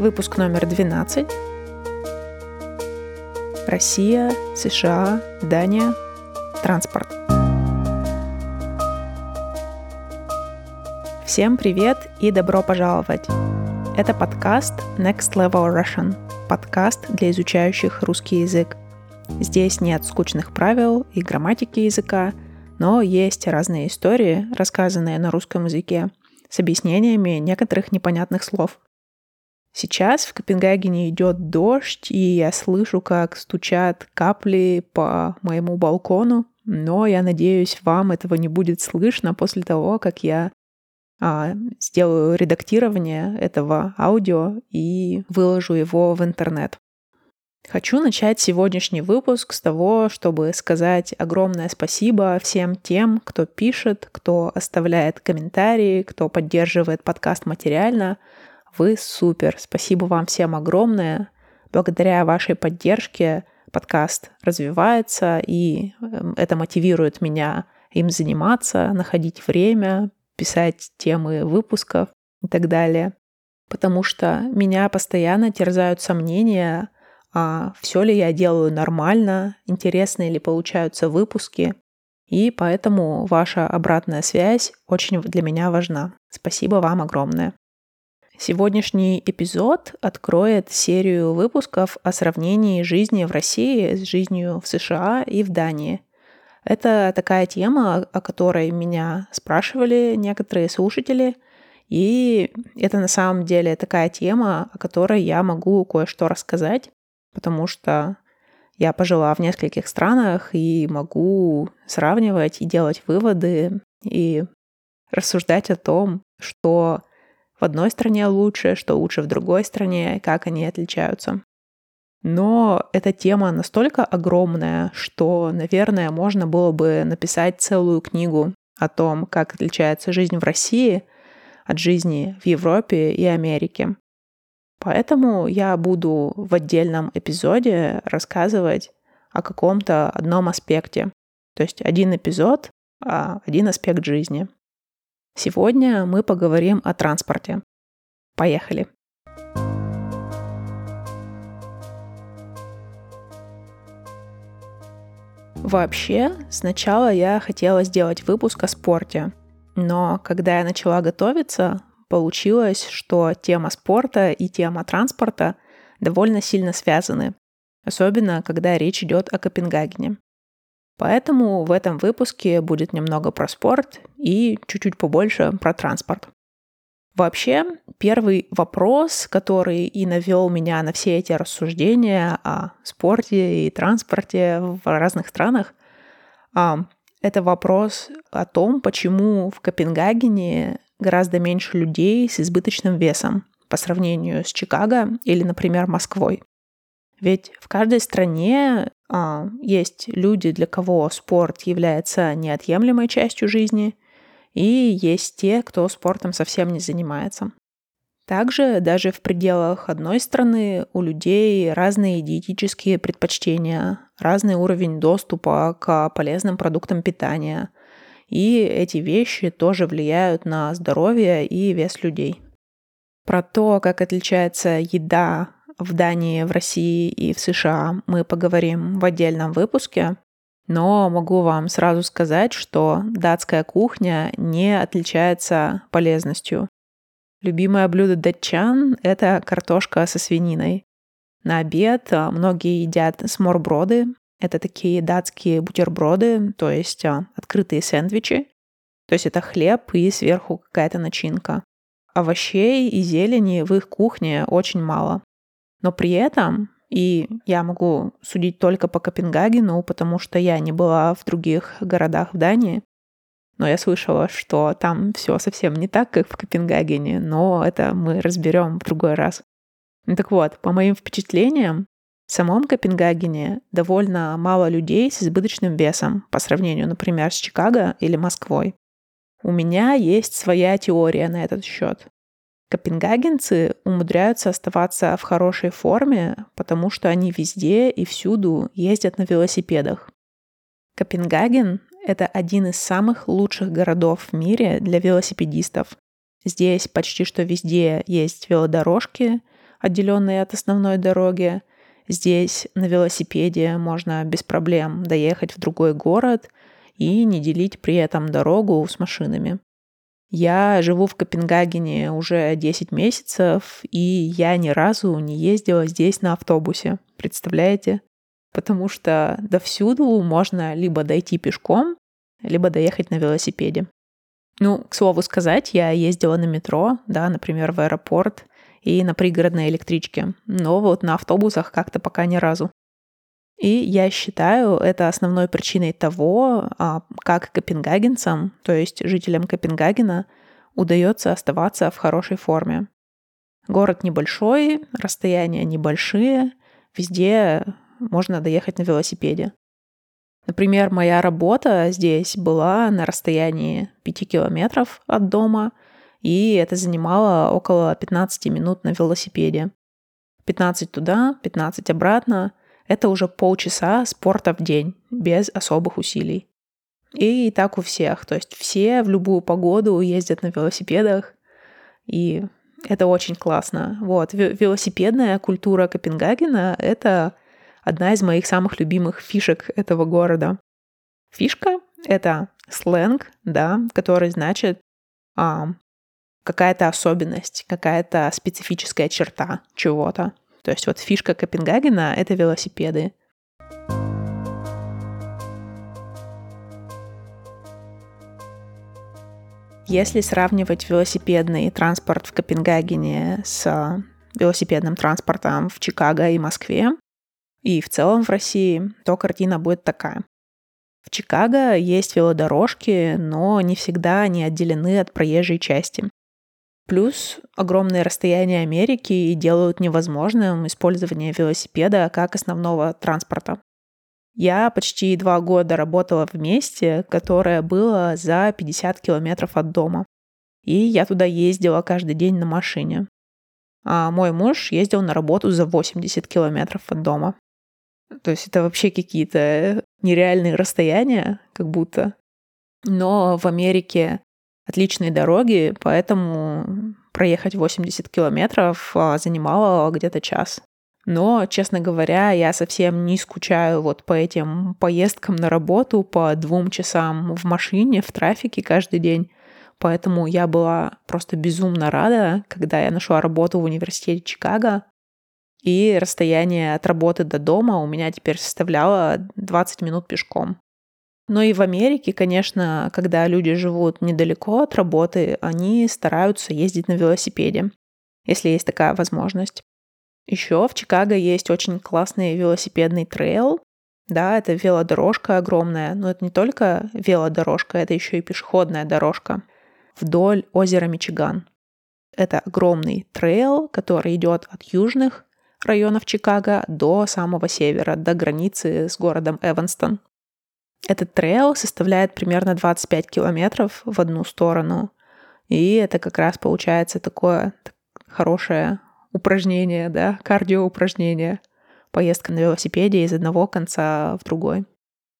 Выпуск номер 12. Россия, США, Дания. Транспорт. Всем привет и добро пожаловать! Это подкаст Next Level Russian, подкаст для изучающих русский язык. Здесь нет скучных правил и грамматики языка, но есть разные истории, рассказанные на русском языке, с объяснениями некоторых непонятных слов. Сейчас в Копенгагене идет дождь, и я слышу, как стучат капли по моему балкону, но я надеюсь, вам этого не будет слышно после того, как я а, сделаю редактирование этого аудио и выложу его в интернет. Хочу начать сегодняшний выпуск с того, чтобы сказать огромное спасибо всем тем, кто пишет, кто оставляет комментарии, кто поддерживает подкаст материально. Вы супер. Спасибо вам всем огромное. Благодаря вашей поддержке подкаст развивается, и эм, это мотивирует меня им заниматься, находить время, писать темы выпусков и так далее. Потому что меня постоянно терзают сомнения, а все ли я делаю нормально, интересные ли получаются выпуски. И поэтому ваша обратная связь очень для меня важна. Спасибо вам огромное. Сегодняшний эпизод откроет серию выпусков о сравнении жизни в России с жизнью в США и в Дании. Это такая тема, о которой меня спрашивали некоторые слушатели, и это на самом деле такая тема, о которой я могу кое-что рассказать потому что я пожила в нескольких странах и могу сравнивать и делать выводы и рассуждать о том, что в одной стране лучше, что лучше в другой стране, как они отличаются. Но эта тема настолько огромная, что, наверное, можно было бы написать целую книгу о том, как отличается жизнь в России от жизни в Европе и Америке. Поэтому я буду в отдельном эпизоде рассказывать о каком-то одном аспекте. То есть один эпизод, а один аспект жизни. Сегодня мы поговорим о транспорте. Поехали. Вообще, сначала я хотела сделать выпуск о спорте, но когда я начала готовиться, получилось, что тема спорта и тема транспорта довольно сильно связаны, особенно когда речь идет о Копенгагене. Поэтому в этом выпуске будет немного про спорт и чуть-чуть побольше про транспорт. Вообще, первый вопрос, который и навел меня на все эти рассуждения о спорте и транспорте в разных странах, а, это вопрос о том, почему в Копенгагене гораздо меньше людей с избыточным весом по сравнению с Чикаго или, например, Москвой. Ведь в каждой стране есть люди, для кого спорт является неотъемлемой частью жизни, и есть те, кто спортом совсем не занимается. Также даже в пределах одной страны у людей разные диетические предпочтения, разный уровень доступа к полезным продуктам питания – и эти вещи тоже влияют на здоровье и вес людей. Про то, как отличается еда в Дании, в России и в США, мы поговорим в отдельном выпуске. Но могу вам сразу сказать, что датская кухня не отличается полезностью. Любимое блюдо датчан – это картошка со свининой. На обед многие едят сморброды, это такие датские бутерброды, то есть а, открытые сэндвичи. То есть это хлеб и сверху какая-то начинка. Овощей и зелени в их кухне очень мало. Но при этом, и я могу судить только по Копенгагену, потому что я не была в других городах в Дании, но я слышала, что там все совсем не так, как в Копенгагене, но это мы разберем в другой раз. Так вот, по моим впечатлениям, в самом Копенгагене довольно мало людей с избыточным весом по сравнению, например, с Чикаго или Москвой. У меня есть своя теория на этот счет. Копенгагенцы умудряются оставаться в хорошей форме, потому что они везде и всюду ездят на велосипедах. Копенгаген — это один из самых лучших городов в мире для велосипедистов. Здесь почти что везде есть велодорожки, отделенные от основной дороги. Здесь на велосипеде можно без проблем доехать в другой город и не делить при этом дорогу с машинами. Я живу в Копенгагене уже 10 месяцев, и я ни разу не ездила здесь на автобусе. Представляете? Потому что до всюду можно либо дойти пешком, либо доехать на велосипеде. Ну, к слову сказать, я ездила на метро, да, например, в аэропорт и на пригородной электричке, но вот на автобусах как-то пока ни разу. И я считаю это основной причиной того, а, как копенгагенцам, то есть жителям Копенгагена, удается оставаться в хорошей форме. Город небольшой, расстояния небольшие, везде можно доехать на велосипеде. Например, моя работа здесь была на расстоянии 5 километров от дома, и это занимало около 15 минут на велосипеде. 15 туда, 15 обратно – это уже полчаса спорта в день, без особых усилий. И так у всех. То есть все в любую погоду ездят на велосипедах, и это очень классно. Вот, велосипедная культура Копенгагена — это одна из моих самых любимых фишек этого города. Фишка — это сленг, да, который значит а, какая-то особенность, какая-то специфическая черта чего-то. То есть вот фишка Копенгагена — это велосипеды. Если сравнивать велосипедный транспорт в Копенгагене с велосипедным транспортом в Чикаго и Москве, и в целом в России, то картина будет такая. В Чикаго есть велодорожки, но не всегда они отделены от проезжей части. Плюс огромные расстояния Америки делают невозможным использование велосипеда как основного транспорта. Я почти два года работала в месте, которое было за 50 километров от дома. И я туда ездила каждый день на машине. А мой муж ездил на работу за 80 километров от дома. То есть это вообще какие-то нереальные расстояния, как будто. Но в Америке отличные дороги, поэтому проехать 80 километров а, занимало где-то час. Но, честно говоря, я совсем не скучаю вот по этим поездкам на работу, по двум часам в машине, в трафике каждый день. Поэтому я была просто безумно рада, когда я нашла работу в университете Чикаго, и расстояние от работы до дома у меня теперь составляло 20 минут пешком. Но и в Америке, конечно, когда люди живут недалеко от работы, они стараются ездить на велосипеде, если есть такая возможность. Еще в Чикаго есть очень классный велосипедный трейл. Да, это велодорожка огромная, но это не только велодорожка, это еще и пешеходная дорожка вдоль озера Мичиган. Это огромный трейл, который идет от южных районов Чикаго до самого севера, до границы с городом Эванстон. Этот трейл составляет примерно 25 километров в одну сторону. И это как раз получается такое хорошее упражнение, да, кардиоупражнение. Поездка на велосипеде из одного конца в другой.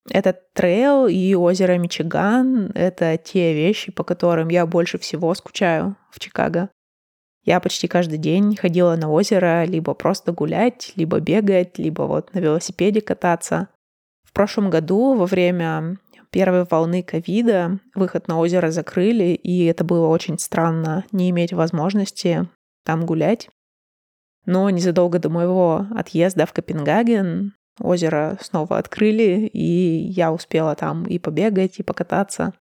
Этот трейл и озеро Мичиган — это те вещи, по которым я больше всего скучаю в Чикаго. Я почти каждый день ходила на озеро либо просто гулять, либо бегать, либо вот на велосипеде кататься. Прошлом году во время первой волны ковида выход на озеро закрыли, и это было очень странно не иметь возможности там гулять. Но незадолго до моего отъезда в Копенгаген озеро снова открыли, и я успела там и побегать, и покататься.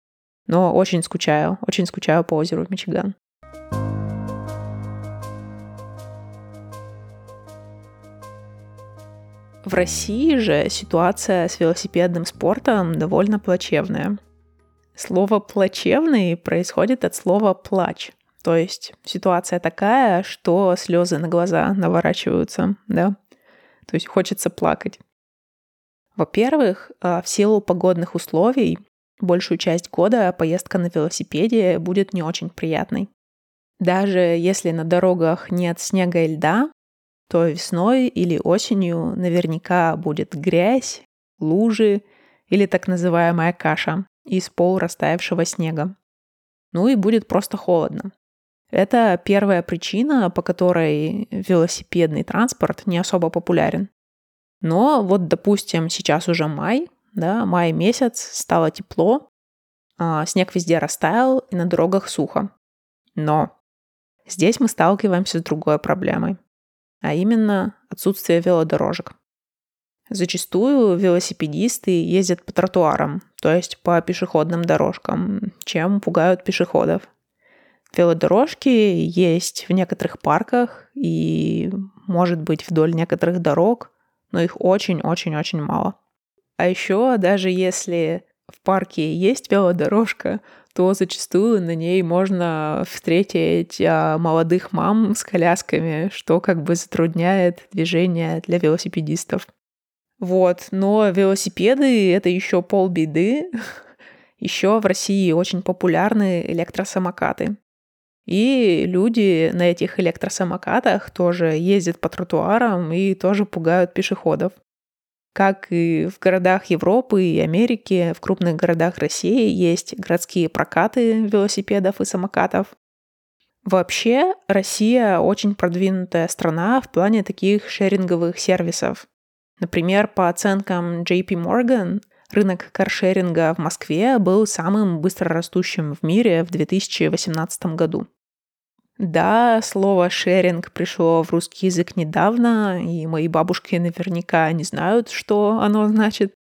Но очень скучаю, очень скучаю по озеру Мичиган. В России же ситуация с велосипедным спортом довольно плачевная. Слово «плачевный» происходит от слова «плач». То есть ситуация такая, что слезы на глаза наворачиваются, да? То есть хочется плакать. Во-первых, а, в силу погодных условий большую часть года поездка на велосипеде будет не очень приятной. Даже если на дорогах нет снега и льда, то весной или осенью наверняка будет грязь, лужи или так называемая каша из пол растаявшего снега. Ну и будет просто холодно. Это первая причина, по которой велосипедный транспорт не особо популярен. Но вот, допустим, сейчас уже май, да, май месяц, стало тепло, а, снег везде растаял, и на дорогах сухо. Но здесь мы сталкиваемся с другой проблемой, а именно отсутствие велодорожек. Зачастую велосипедисты ездят по тротуарам, то есть по пешеходным дорожкам, чем пугают пешеходов. Велодорожки есть в некоторых парках и, может быть, вдоль некоторых дорог, но их очень-очень-очень мало. А еще даже если в парке есть велодорожка, то зачастую на ней можно встретить а, молодых мам с колясками, что как бы затрудняет движение для велосипедистов. Вот, но велосипеды — это еще полбеды. Еще в России очень популярны электросамокаты. И люди на этих электросамокатах тоже ездят по тротуарам и тоже пугают пешеходов. Как и в городах Европы и Америки, в крупных городах России есть городские прокаты велосипедов и самокатов. Вообще, Россия очень продвинутая страна в плане таких шеринговых сервисов. Например, по оценкам JP Morgan, рынок каршеринга в Москве был самым быстрорастущим в мире в 2018 году. Да, слово «шеринг» пришло в русский язык недавно, и мои бабушки наверняка не знают, что оно значит.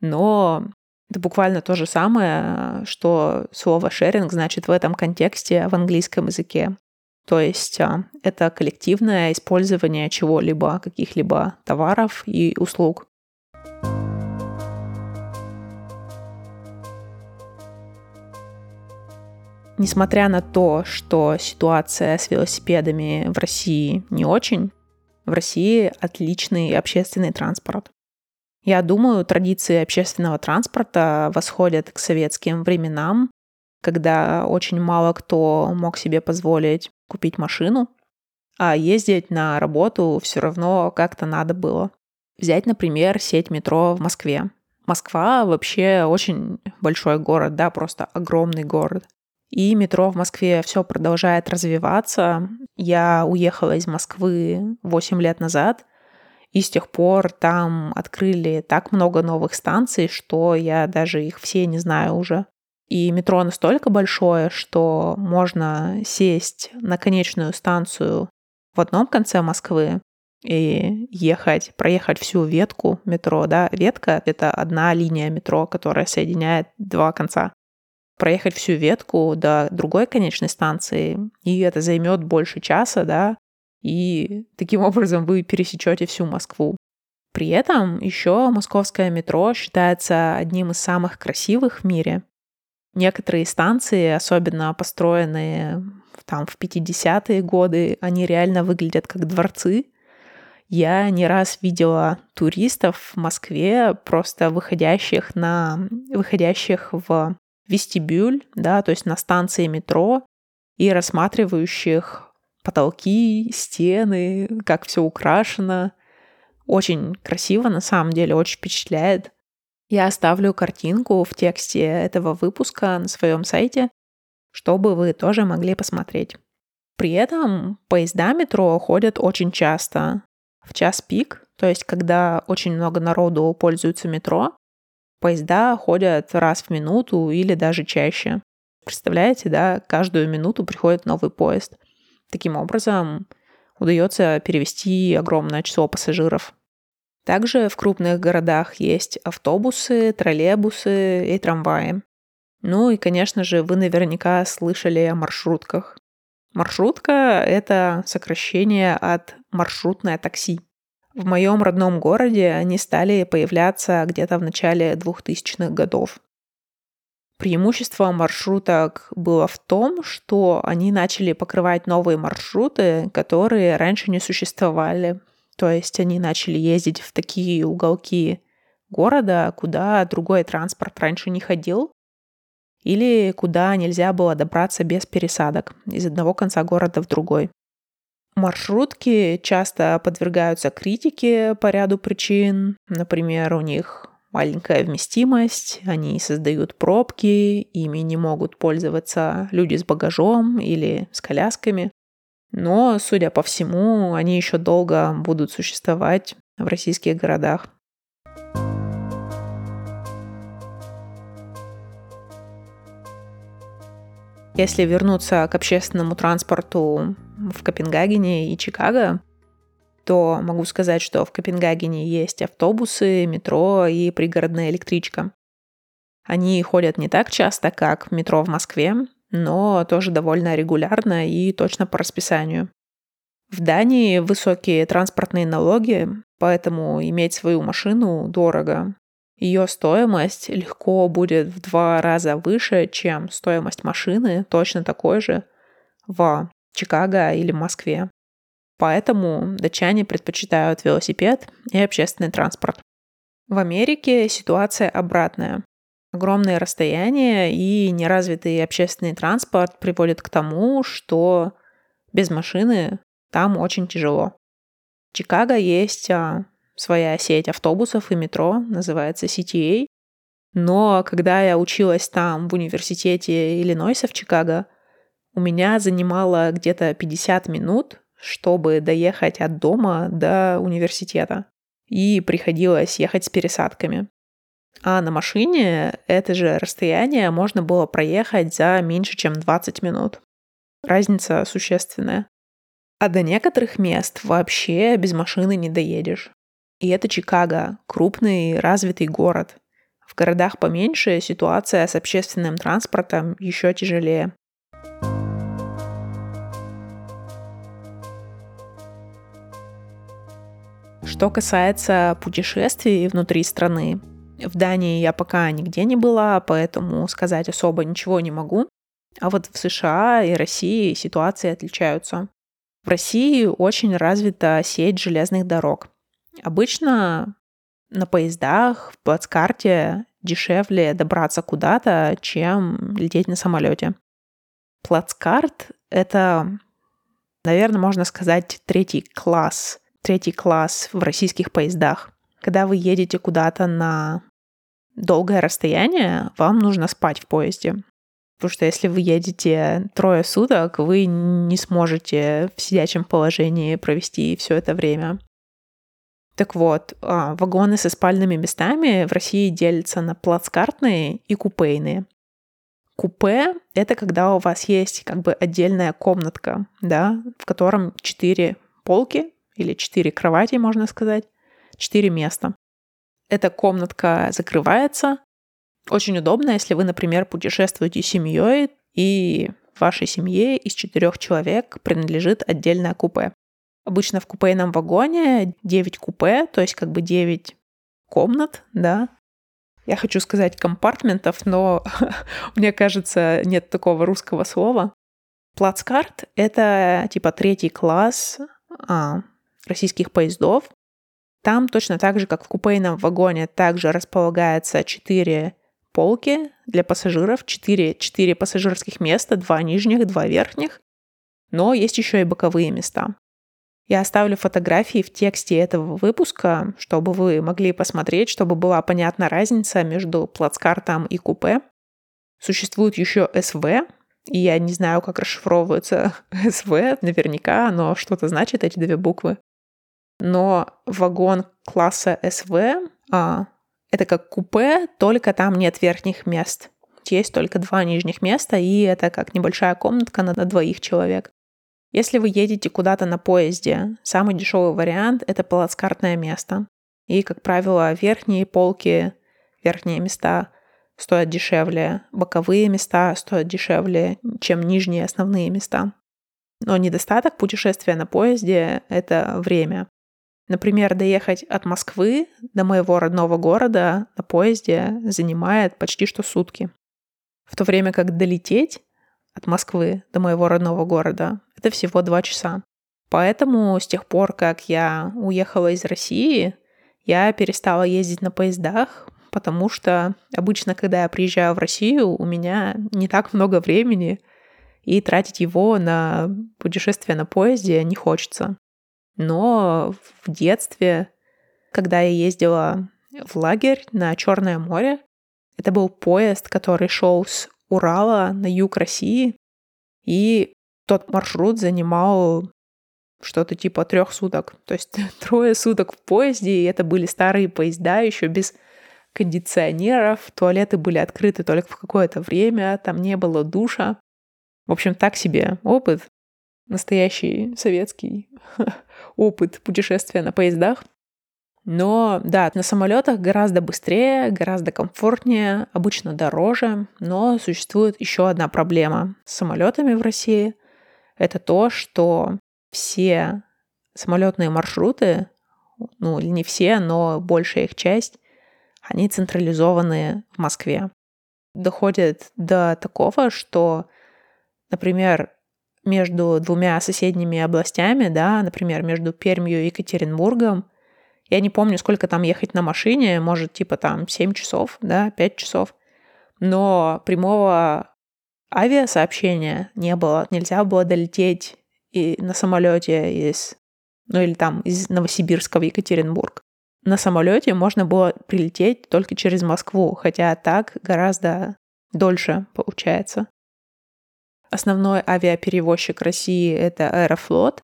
Но это буквально то же самое, что слово «шеринг» значит в этом контексте в английском языке. То есть а, это коллективное использование чего-либо, каких-либо товаров и услуг. Несмотря на то, что ситуация с велосипедами в России не очень, в России отличный общественный транспорт. Я думаю, традиции общественного транспорта восходят к советским временам, когда очень мало кто мог себе позволить купить машину, а ездить на работу все равно как-то надо было. Взять, например, сеть метро в Москве. Москва вообще очень большой город, да, просто огромный город. И метро в Москве все продолжает развиваться. Я уехала из Москвы 8 лет назад, и с тех пор там открыли так много новых станций, что я даже их все не знаю уже. И метро настолько большое, что можно сесть на конечную станцию в одном конце Москвы и ехать, проехать всю ветку метро, да, ветка — это одна линия метро, которая соединяет два конца проехать всю ветку до другой конечной станции, и это займет больше часа, да, и таким образом вы пересечете всю Москву. При этом еще московское метро считается одним из самых красивых в мире. Некоторые станции, особенно построенные там в 50-е годы, они реально выглядят как дворцы. Я не раз видела туристов в Москве, просто выходящих на выходящих в вестибюль, да, то есть на станции метро, и рассматривающих потолки, стены, как все украшено. Очень красиво, на самом деле, очень впечатляет. Я оставлю картинку в тексте этого выпуска на своем сайте, чтобы вы тоже могли посмотреть. При этом поезда метро ходят очень часто. В час пик, то есть когда очень много народу пользуются метро, Поезда ходят раз в минуту или даже чаще. Представляете, да, каждую минуту приходит новый поезд. Таким образом, удается перевести огромное число пассажиров. Также в крупных городах есть автобусы, троллейбусы и трамваи. Ну и, конечно же, вы наверняка слышали о маршрутках. Маршрутка — это сокращение от маршрутное такси. В моем родном городе они стали появляться где-то в начале 2000-х годов. Преимущество маршруток было в том, что они начали покрывать новые маршруты, которые раньше не существовали. То есть они начали ездить в такие уголки города, куда другой транспорт раньше не ходил, или куда нельзя было добраться без пересадок из одного конца города в другой. Маршрутки часто подвергаются критике по ряду причин. Например, у них маленькая вместимость, они создают пробки, ими не могут пользоваться люди с багажом или с колясками. Но, судя по всему, они еще долго будут существовать в российских городах. Если вернуться к общественному транспорту в Копенгагене и Чикаго, то могу сказать, что в Копенгагене есть автобусы, метро и пригородная электричка. Они ходят не так часто, как метро в Москве, но тоже довольно регулярно и точно по расписанию. В Дании высокие транспортные налоги, поэтому иметь свою машину дорого. Ее стоимость легко будет в два раза выше, чем стоимость машины, точно такой же, в Чикаго или Москве. Поэтому датчане предпочитают велосипед и общественный транспорт. В Америке ситуация обратная. Огромные расстояния и неразвитый общественный транспорт приводят к тому, что без машины там очень тяжело. В Чикаго есть а, своя сеть автобусов и метро, называется CTA. Но когда я училась там в университете Иллинойса в Чикаго, у меня занимало где-то 50 минут, чтобы доехать от дома до университета. И приходилось ехать с пересадками. А на машине это же расстояние можно было проехать за меньше, чем 20 минут. Разница существенная. А до некоторых мест вообще без машины не доедешь. И это Чикаго, крупный развитый город. В городах поменьше ситуация с общественным транспортом еще тяжелее. Что касается путешествий внутри страны, в Дании я пока нигде не была, поэтому сказать особо ничего не могу. А вот в США и России ситуации отличаются. В России очень развита сеть железных дорог. Обычно на поездах, в плацкарте дешевле добраться куда-то, чем лететь на самолете. Плацкарт — это, наверное, можно сказать, третий класс, третий класс в российских поездах. Когда вы едете куда-то на долгое расстояние, вам нужно спать в поезде. Потому что если вы едете трое суток, вы не сможете в сидячем положении провести все это время. Так вот, а, вагоны со спальными местами в России делятся на плацкартные и купейные. Купе — это когда у вас есть как бы отдельная комнатка, да, в котором четыре полки или четыре кровати, можно сказать, четыре места. Эта комнатка закрывается. Очень удобно, если вы, например, путешествуете с семьей, и вашей семье из четырех человек принадлежит отдельное купе. Обычно в купейном вагоне 9 купе, то есть как бы 9 комнат, да. Я хочу сказать компартментов, но мне кажется, нет такого русского слова. Плацкарт — это типа третий класс а, российских поездов. Там точно так же, как в купейном вагоне, также располагается 4 полки для пассажиров, 4, 4 пассажирских места, 2 нижних, 2 верхних. Но есть еще и боковые места. Я оставлю фотографии в тексте этого выпуска, чтобы вы могли посмотреть, чтобы была понятна разница между плацкартом и купе. Существует еще СВ, и я не знаю, как расшифровывается СВ, наверняка, но что-то значит эти две буквы. Но вагон класса СВ а, это как купе, только там нет верхних мест. Есть только два нижних места, и это как небольшая комнатка на двоих человек. Если вы едете куда-то на поезде, самый дешевый вариант — это плацкартное место. И, как правило, верхние полки, верхние места стоят дешевле, боковые места стоят дешевле, чем нижние основные места. Но недостаток путешествия на поезде — это время. Например, доехать от Москвы до моего родного города на поезде занимает почти что сутки. В то время как долететь от Москвы до моего родного города это всего два часа. Поэтому с тех пор, как я уехала из России, я перестала ездить на поездах, потому что обычно, когда я приезжаю в Россию, у меня не так много времени, и тратить его на путешествие на поезде не хочется. Но в детстве, когда я ездила в лагерь на Черное море. Это был поезд, который шел с Урала на юг России, и тот маршрут занимал что-то типа трех суток. То есть трое суток в поезде, и это были старые поезда еще без кондиционеров, туалеты были открыты только в какое-то время, там не было душа. В общем, так себе опыт, настоящий советский опыт путешествия на поездах. Но да, на самолетах гораздо быстрее, гораздо комфортнее, обычно дороже, но существует еще одна проблема с самолетами в России. Это то, что все самолетные маршруты, ну не все, но большая их часть, они централизованы в Москве. Доходит до такого, что, например, между двумя соседними областями, да, например, между Пермью и Екатеринбургом, я не помню, сколько там ехать на машине, может, типа там 7 часов, да, 5 часов. Но прямого авиасообщения не было. Нельзя было долететь и на самолете из, ну или там из Новосибирска в Екатеринбург. На самолете можно было прилететь только через Москву, хотя так гораздо дольше получается. Основной авиаперевозчик России — это Аэрофлот.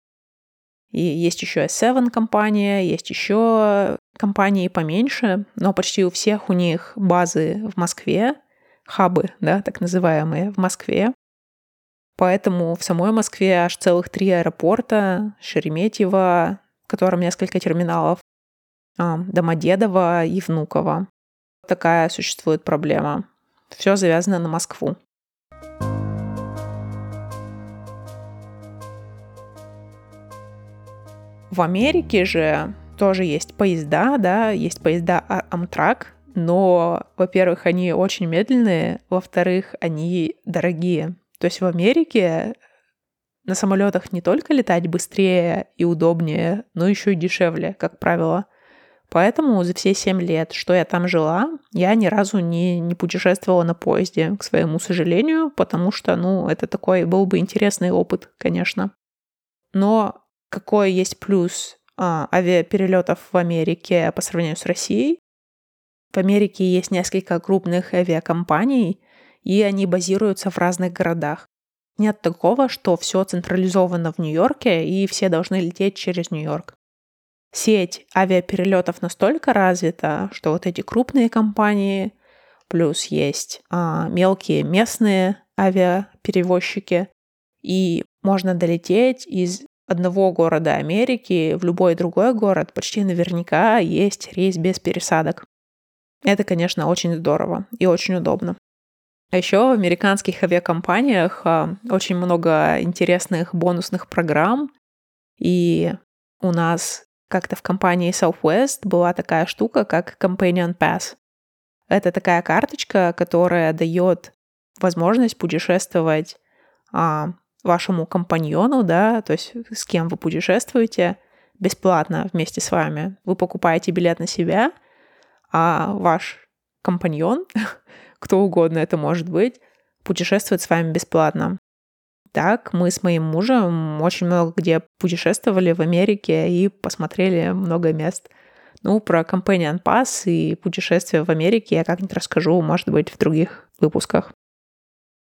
И есть еще S7 компания, есть еще компании поменьше, но почти у всех у них базы в Москве, хабы, да, так называемые, в Москве. Поэтому в самой Москве аж целых три аэропорта, Шереметьево, в котором несколько терминалов, а, Домодедово и Внуково. Такая существует проблема. Все завязано на Москву. В Америке же тоже есть поезда, да, есть поезда Amtrak, но, во-первых, они очень медленные, во-вторых, они дорогие. То есть в Америке на самолетах не только летать быстрее и удобнее, но еще и дешевле, как правило. Поэтому за все семь лет, что я там жила, я ни разу не, не путешествовала на поезде, к своему сожалению, потому что, ну, это такой был бы интересный опыт, конечно. Но какой есть плюс а, авиаперелетов в Америке по сравнению с Россией? В Америке есть несколько крупных авиакомпаний, и они базируются в разных городах. Нет такого, что все централизовано в Нью-Йорке, и все должны лететь через Нью-Йорк. Сеть авиаперелетов настолько развита, что вот эти крупные компании, плюс есть а, мелкие местные авиаперевозчики, и можно долететь из одного города Америки в любой другой город почти наверняка есть рейс без пересадок. Это, конечно, очень здорово и очень удобно. А еще в американских авиакомпаниях а, очень много интересных бонусных программ. И у нас как-то в компании Southwest была такая штука, как Companion Pass. Это такая карточка, которая дает возможность путешествовать а, вашему компаньону, да, то есть с кем вы путешествуете, бесплатно вместе с вами. Вы покупаете билет на себя, а ваш компаньон кто угодно это может быть, путешествует с вами бесплатно. Так, мы с моим мужем очень много где путешествовали в Америке и посмотрели много мест. Ну, про Companion Pass и путешествия в Америке я как-нибудь расскажу, может быть, в других выпусках.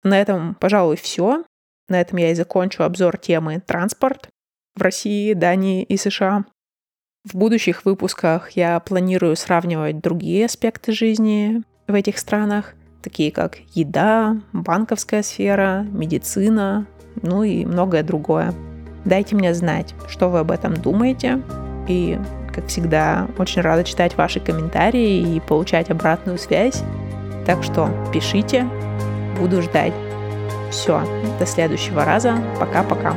На этом, пожалуй, все. На этом я и закончу обзор темы «Транспорт» в России, Дании и США. В будущих выпусках я планирую сравнивать другие аспекты жизни в этих странах такие как еда, банковская сфера, медицина, ну и многое другое. Дайте мне знать, что вы об этом думаете. И, как всегда, очень рада читать ваши комментарии и получать обратную связь. Так что пишите, буду ждать. Все, до следующего раза. Пока-пока.